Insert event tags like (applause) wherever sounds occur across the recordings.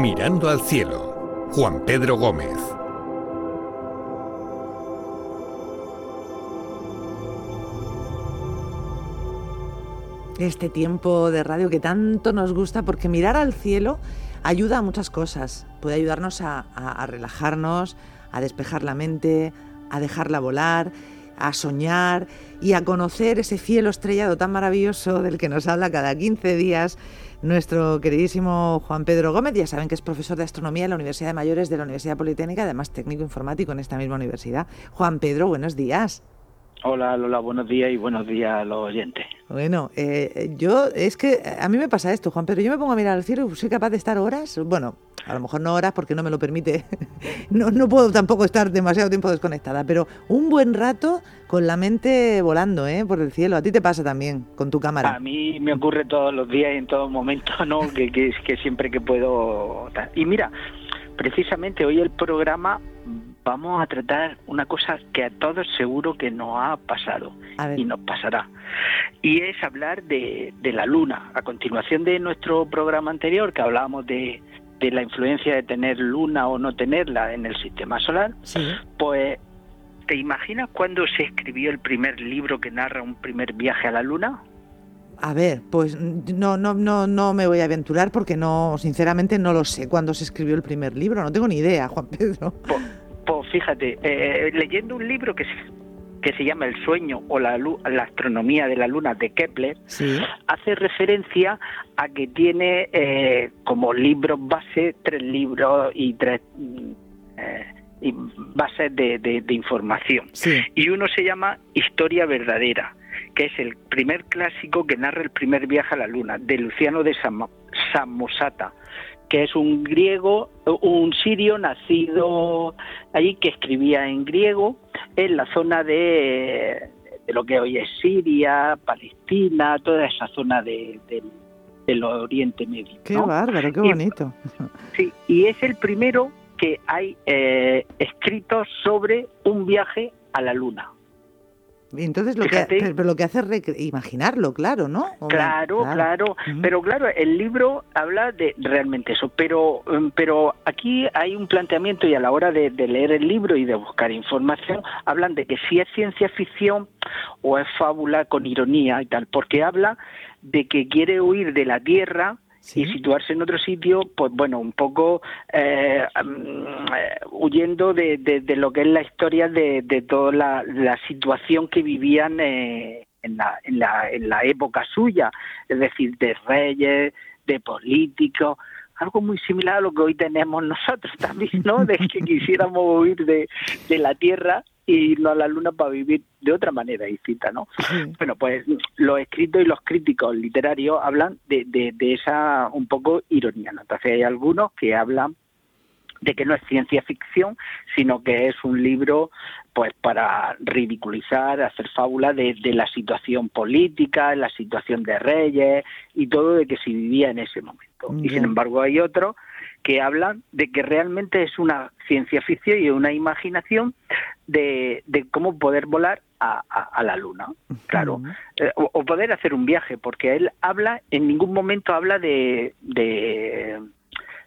Mirando al cielo, Juan Pedro Gómez. Este tiempo de radio que tanto nos gusta porque mirar al cielo ayuda a muchas cosas. Puede ayudarnos a, a relajarnos, a despejar la mente, a dejarla volar, a soñar y a conocer ese cielo estrellado tan maravilloso del que nos habla cada 15 días nuestro queridísimo Juan Pedro Gómez. Ya saben que es profesor de astronomía en la Universidad de Mayores de la Universidad Politécnica, además técnico informático en esta misma universidad. Juan Pedro, buenos días. Hola Lola, buenos días y buenos días a los oyentes. Bueno, eh, yo es que a mí me pasa esto, Juan, pero yo me pongo a mirar al cielo y soy capaz de estar horas, bueno, a lo mejor no horas porque no me lo permite, (laughs) no, no puedo tampoco estar demasiado tiempo desconectada, pero un buen rato con la mente volando ¿eh? por el cielo. ¿A ti te pasa también con tu cámara? A mí me ocurre todos los días y en todo momento, ¿no? que, que, que siempre que puedo... Y mira, precisamente hoy el programa vamos a tratar una cosa que a todos seguro que nos ha pasado y nos pasará. Y es hablar de, la luna. A continuación de nuestro programa anterior, que hablábamos de, la influencia de tener luna o no tenerla en el sistema solar, pues ¿te imaginas cuándo se escribió el primer libro que narra un primer viaje a la luna? A ver, pues no, no, no, no me voy a aventurar porque no, sinceramente no lo sé cuándo se escribió el primer libro, no tengo ni idea, Juan Pedro. Pues fíjate, eh, leyendo un libro que se, que se llama El sueño o la, la astronomía de la luna de Kepler, hace referencia a que tiene eh, como libros base tres libros y tres eh, bases de, de, información. Y uno se llama Historia Verdadera, que es el primer clásico que narra el primer viaje a la luna, de Luciano de Samosata que es un griego, un sirio nacido allí que escribía en griego en la zona de, lo que hoy es Siria, Palestina, toda esa zona de, del Oriente Medio. Qué bárbaro, qué bonito. sí, y es el primero que hay eh, escrito sobre un viaje a la Luna. Entonces lo que, pero lo que hace es imaginarlo, claro, ¿no? Claro, claro, pero claro, el libro habla de realmente eso, pero em, pero aquí hay un planteamiento y a la hora de, leer el libro y de buscar información hablan de que si es ciencia ficción o es fábula con ironía y tal, porque habla de que quiere huir de la Tierra y situarse en otro sitio, pues bueno, un poco eh, eh, huyendo de, de, lo que es la historia de, de toda la, la, situación que vivían eh, en, la, en, la, en la época suya, es decir, de reyes, de políticos, algo muy similar a lo que hoy tenemos nosotros también, ¿no? De que (laughs) quisiéramos huir de, de la tierra y irnos a la luna para vivir de otra manera distinta, ¿no? Bueno, pues los escritos y los críticos literarios hablan de, de, esa un poco ironía, ¿no? Entonces hay algunos que hablan de que no es ciencia ficción, sino que es un libro pues para ridiculizar, hacer fábula de, de, la situación política, la situación de reyes y todo de que se vivía en ese momento. Y sin embargo hay otros que hablan de que realmente es una ciencia ficción y una imaginación de, de cómo poder volar a, a, la luna, claro, eh, o, poder hacer un viaje, porque él habla, en ningún momento habla de, de,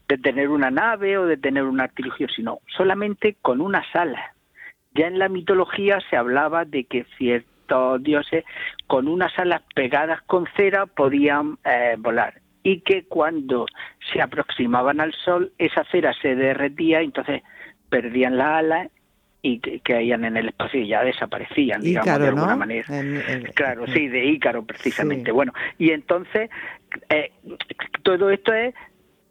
de tener una nave o de tener un artilugio, sino solamente con una sala. Ya en la mitología se hablaba de que ciertos dioses con unas alas pegadas con cera podían eh, volar y que cuando se aproximaban al sol esa cera se derretía y entonces perdían la ala y que, caían en el espacio y ya desaparecían, digamos, de alguna manera. claro, sí, de Ícaro precisamente. Bueno, y entonces eh, todo esto es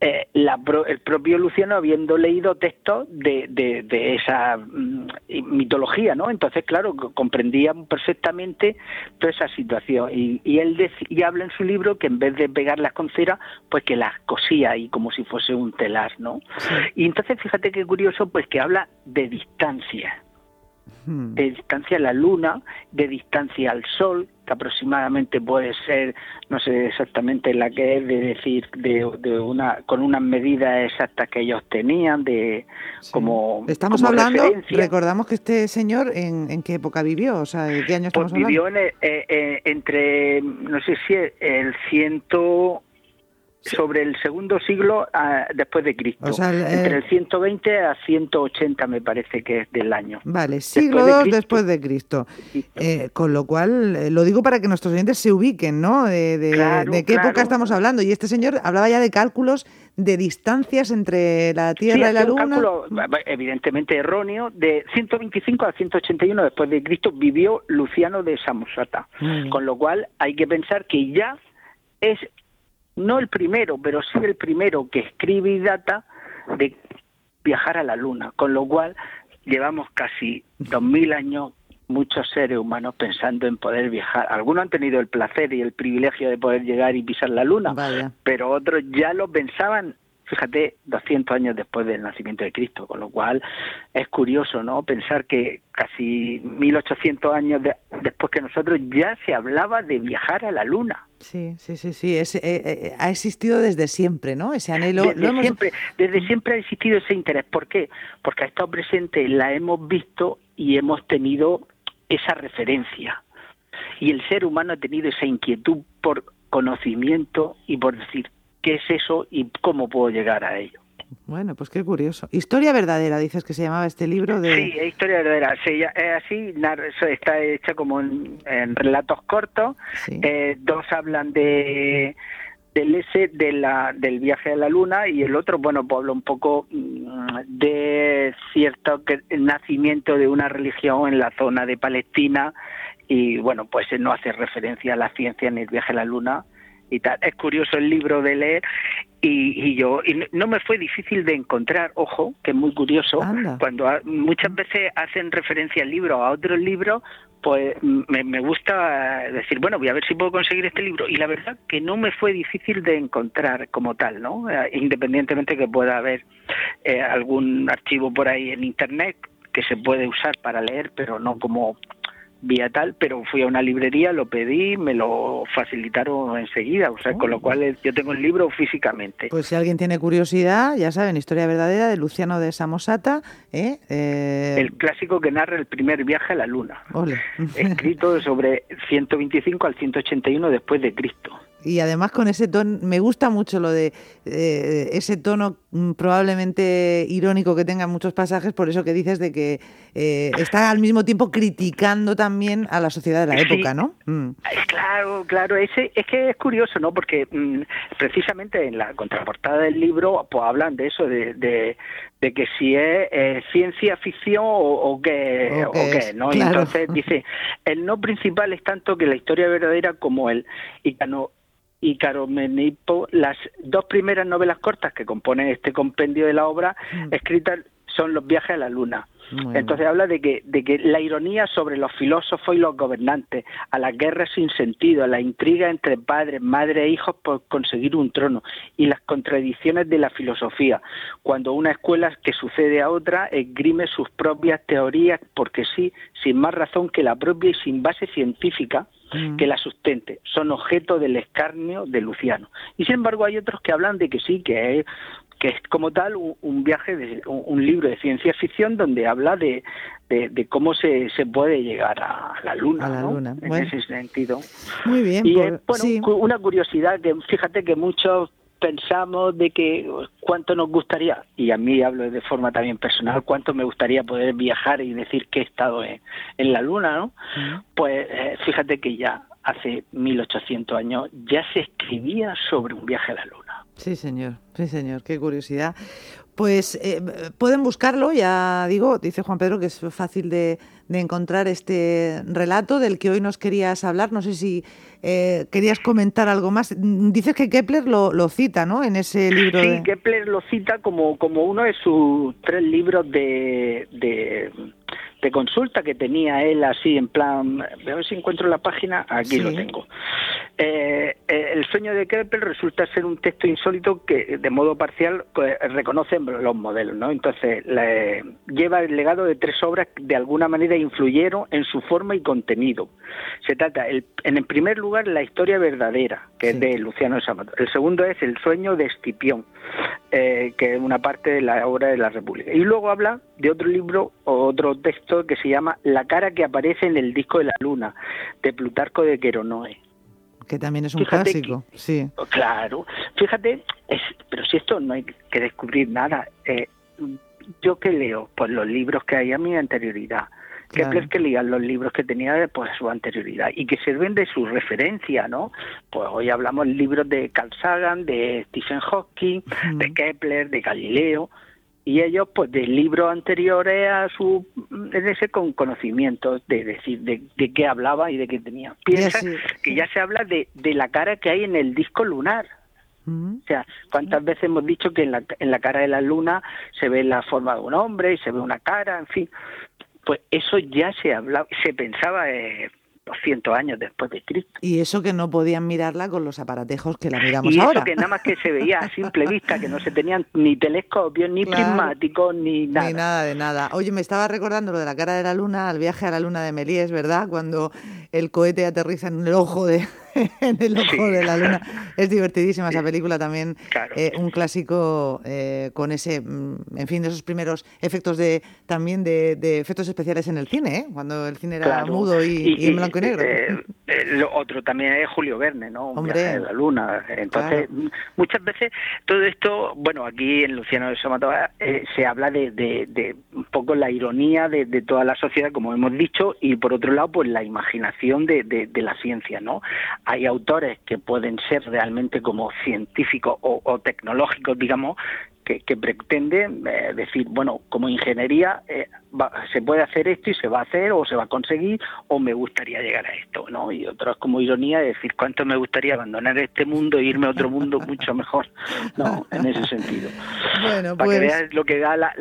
eh, el propio Luciano habiendo leído textos de, de, esa mm, mitología, ¿no? Entonces, claro, comprendía perfectamente toda esa situación. Y, y él y habla en su libro que en vez de pegarlas con cera, pues que las cosía ahí como si fuese un telar, ¿no? Y entonces, fíjate qué curioso, pues que habla de distancia de distancia a la Luna, de distancia al Sol, que aproximadamente puede ser, no sé exactamente la que es, de decir, de, una con unas medidas exactas que ellos tenían, de como. Estamos hablando, recordamos que este señor, ¿en, qué época vivió? O sea, ¿de qué año estamos pues vivió eh, eh, entre, no sé si el ciento sobre el segundo siglo ah, después de Cristo. Entre el 120 a 180 me parece que es del año. Vale, siglo II después de Cristo. Eh, con lo cual, eh, lo digo para que nuestros oyentes se ubiquen, ¿no? De, qué época estamos hablando. Y este señor hablaba ya de cálculos de distancias entre la Tierra y la Luna. Un cálculo evidentemente erróneo. De 125 a 181 después de Cristo vivió Luciano de Samosata. Con lo cual hay que pensar que ya es no el primero, pero sí el primero que escribe y data de viajar a la Luna, con lo cual llevamos casi dos mil años muchos seres humanos pensando en poder viajar. Algunos han tenido el placer y el privilegio de poder llegar y pisar la Luna, pero otros ya lo pensaban fíjate, 200 años después del nacimiento de Cristo, con lo cual es curioso, ¿no? Pensar que casi 1800 años después que nosotros ya se hablaba de viajar a la Luna. Sí, sí, sí, sí, eh, eh, ha existido desde siempre, ¿no? Ese anhelo. Desde, siempre, desde siempre ha existido ese interés. ¿Por qué? Porque ha estado presente, la hemos visto y hemos tenido esa referencia. Y el ser humano ha tenido esa inquietud por conocimiento y por decir, qué es eso y cómo puedo llegar a ello. Bueno, pues qué curioso. Historia verdadera, dices que se llamaba este libro de... Sí, historia verdadera. es así, está hecha como en, relatos cortos. Eh, dos hablan de del ese de la, del viaje a la luna y el otro, bueno, pues habla un poco mm, de cierto nacimiento de una religión en la zona de Palestina y bueno, pues no hace referencia a la ciencia ni el viaje a la luna, es curioso el libro de leer y, yo y no me fue difícil de encontrar, ojo, que es muy curioso, cuando muchas veces hacen referencia al libro a otros libros, pues me, gusta decir, bueno, voy a ver si puedo conseguir este libro. Y la verdad que no me fue difícil de encontrar como tal, ¿no? Eh, independientemente que pueda haber eh, algún archivo por ahí en Internet que se puede usar para leer, pero no como vía tal, pero fui a una librería, lo pedí, me lo facilitaron enseguida, o sea, con lo oh. cual yo tengo el libro físicamente. Pues si alguien tiene curiosidad, ya saben, Historia Verdadera de Luciano de Samosata. ¿eh? Eh, el clásico que narra el primer viaje a la Luna, escrito sobre 125 al 181 después de Cristo y además con ese tono, me gusta mucho lo de eh, ese tono mm, probablemente irónico que tenga muchos pasajes, por eso que dices de que eh, está al mismo tiempo criticando también a la sociedad de la época, ¿no? Mm. Claro, claro, ese, es que es curioso, ¿no? Porque mm, precisamente en la contraportada del libro pues hablan de eso, de, de, que si es ciencia ficción o, qué, o, qué, ¿no? entonces dice, el no principal es tanto que la historia verdadera como el no y Menipo, las dos primeras novelas cortas que componen este compendio de la obra mm. escritas son Los viajes a la luna. Entonces habla de que, de que la ironía sobre los filósofos y los gobernantes, a las guerras sin sentido, a la intriga entre padres, madres e hijos por conseguir un trono y las contradicciones de la filosofía, cuando una escuela que sucede a otra esgrime sus propias teorías porque sí, sin más razón que la propia y sin base científica, Mm. que la sustente, son objeto del escarnio de Luciano. Y sin embargo hay otros que hablan de que sí, que es, que es como tal un, viaje, de, un, libro de ciencia ficción donde habla de, de, cómo se, se, puede llegar a la luna, a en ese sentido. Muy bien. Y pues, bueno, una curiosidad que fíjate que muchos pensamos de que cuánto nos gustaría, y a mí hablo de forma también personal, cuánto me gustaría poder viajar y decir que he estado en, la Luna, ¿no? Pues eh, fíjate que ya hace 1800 años ya se escribía sobre un viaje a la Luna. Sí, señor, sí, señor, qué curiosidad. Pues eh, pueden buscarlo, ya digo, dice Juan Pedro que es fácil de, encontrar este relato del que hoy nos querías hablar. No sé si eh, querías comentar algo más. Dices que Kepler lo, lo cita, ¿no? En ese libro. Sí, Kepler lo cita como, como uno de sus tres libros de, de de consulta que tenía él así en plan, a ver si encuentro la página, aquí lo tengo. Eh, eh, el sueño de Kepler resulta ser un texto insólito que de modo parcial pues, reconoce los modelos, ¿no? Entonces lleva el legado de tres obras que de alguna manera influyeron en su forma y contenido. Se trata, el, en el primer lugar, la historia verdadera, que es de Luciano Samato. El segundo es el sueño de Escipión, eh, que es una parte de la obra de la República. Y luego habla de otro libro o otro texto que se llama La cara que aparece en el disco de la luna, de Plutarco de Queronoe. Que también es un clásico, sí. Claro, fíjate, es, pero si esto no hay que descubrir nada. Eh, yo que leo, pues los libros que hay a mi anterioridad. Kepler que leía los libros que tenía de pues, su anterioridad y que sirven de su referencia, ¿no? Pues hoy hablamos libros de Carl Sagan, de Stephen Hawking, de Kepler, de Galileo, y ellos pues de libros anteriores a su es decir con conocimiento de decir de, qué hablaba y de qué tenía. Piensa que ya se habla de, de la cara que hay en el disco lunar. O sea, ¿cuántas veces hemos dicho que en la, en la cara de la luna se ve la forma de un hombre y se ve una cara, en fin? Pues eso ya se hablaba, se pensaba eh, 200 años después de Cristo. Y eso que no podían mirarla con los aparatejos que la miramos ahora. Y eso que nada más que se veía a simple vista, que no se tenían ni telescopios, ni prismáticos, ni nada. Ni nada de nada. Oye, me estaba recordando lo de la cara de la luna, al viaje a la luna de Melíes, ¿verdad? Cuando el cohete aterriza en el ojo de, (laughs) en el ojo de la luna. Es divertidísima esa película también, eh, un clásico eh, con ese, mm, en fin, esos primeros efectos de también de, efectos especiales en el cine, ¿eh? cuando el cine era mudo y, en blanco y negro. lo otro también es Julio Verne, ¿no? Hombre, de la luna. Entonces, muchas veces todo esto, bueno, aquí en Luciano de Somatova se habla de, de, un poco la ironía de, toda la sociedad, como hemos dicho, y por otro lado, pues la imaginación de, de la ciencia, ¿no? Hay autores que pueden ser realmente como científicos o, tecnológicos, digamos, que, pretenden eh, decir, bueno, como ingeniería eh, se puede hacer esto y se va a hacer o se va a conseguir o me gustaría llegar a esto, ¿no? Y otros como ironía decir, ¿cuánto me gustaría abandonar este mundo e irme a otro mundo mucho mejor? (laughs) No, en ese sentido. Bueno, Para que pues veas lo que da la,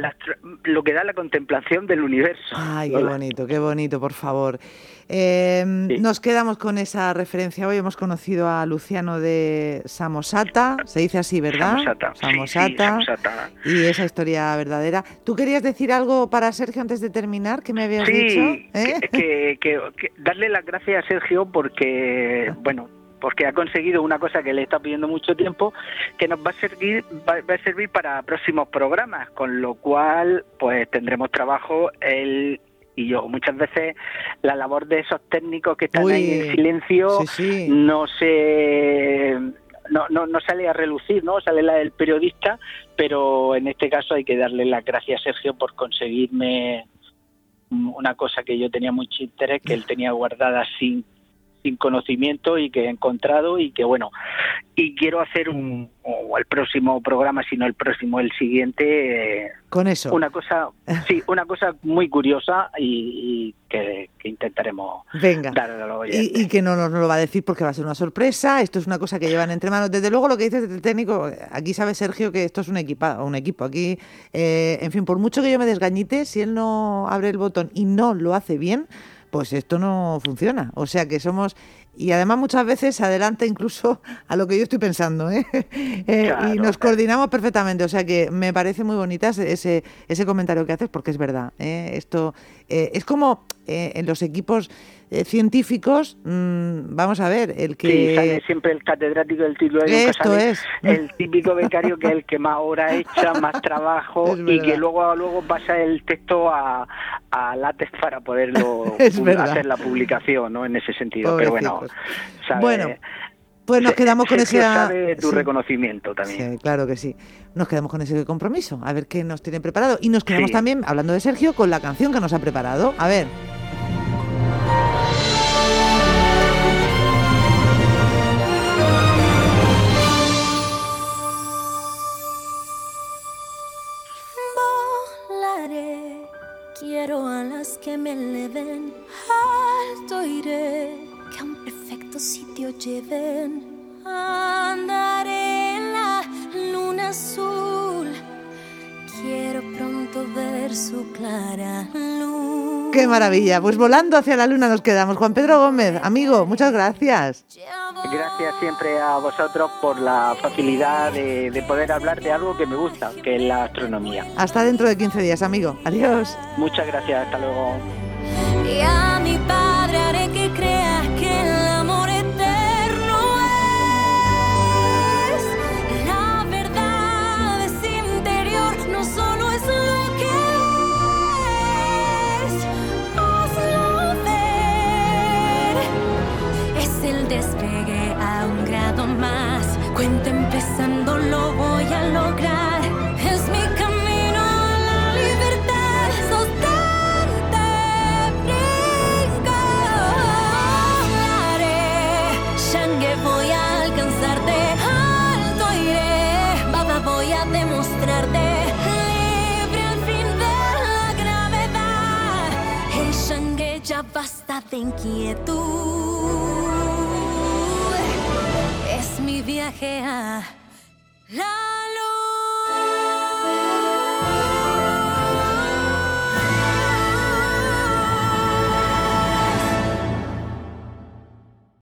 lo que da la contemplación del universo. Ay, qué bonito, qué bonito, por favor. Eh, nos quedamos con esa referencia. Hoy hemos conocido a Luciano de Samosata, se dice así, ¿verdad? Samosata. Y esa historia verdadera. ¿Tú querías decir algo para Sergio antes de terminar? ¿Qué me habías dicho? ¿Eh? Que, que, darle las gracias a Sergio porque, bueno, porque ha conseguido una cosa que le está pidiendo mucho tiempo, que nos va a servir, va, a servir para próximos programas, con lo cual, pues tendremos trabajo el y yo muchas veces la labor de esos técnicos que están ahí en silencio no se no, no, no sale a relucir, ¿no? Sale la del periodista, pero en este caso hay que darle las gracias a Sergio por conseguirme una cosa que yo tenía mucho interés, que él tenía guardada sin sin conocimiento y que he encontrado y que bueno y quiero hacer un o el próximo programa sino el próximo el siguiente con eso. una cosa (laughs) sí una cosa muy curiosa y, que, intentaremos venga. y, y, que no nos lo va a decir porque va a ser una sorpresa. Esto es una cosa que llevan entre manos. Desde luego lo que dices del técnico aquí sabe Sergio que esto es un equipo un equipo. Aquí eh, en fin por mucho que yo me desgañite si él no abre el botón y no lo hace bien pues esto no funciona. O sea que somos, y además muchas veces adelanta incluso (laughs) a lo que yo estoy pensando, ¿eh? (laughs) eh y nos coordinamos perfectamente. O sea que me parece muy bonita ese, ese comentario que haces porque es verdad. ¿eh? Esto eh, es como en los equipos eh, científicos, mm, vamos a ver, el que... Sí, sale siempre el catedrático del título de Esto es. el típico becario que es el que más hora echa, más trabajo (laughs) y que luego luego pasa el texto a, a látex para poderlo (laughs) hacer la publicación, ¿no? En ese sentido, pero bueno, bueno. Pues nos quedamos con ese sabe tu reconocimiento también. Sí, claro que sí. Nos quedamos con ese compromiso, a ver qué nos tiene preparado. Y nos quedamos también, hablando de Sergio, con la canción que nos ha preparado. A ver. Lleven. Andaré en la luna azul, quiero pronto ver su clara luz. ¡Qué maravilla! Pues volando hacia la luna nos quedamos. Juan Pedro Gómez, amigo, muchas gracias. Gracias siempre a vosotros por la facilidad de, poder hablar de algo que me gusta, que es la astronomía. Hasta dentro de 15 días, amigo. Adiós. Muchas gracias, hasta luego. Y a mi voy a alcanzarte, alto iré, mamá voy a demostrarte, libre al fin de la gravedad, hey Shangue ya basta de inquietud, es mi viaje a la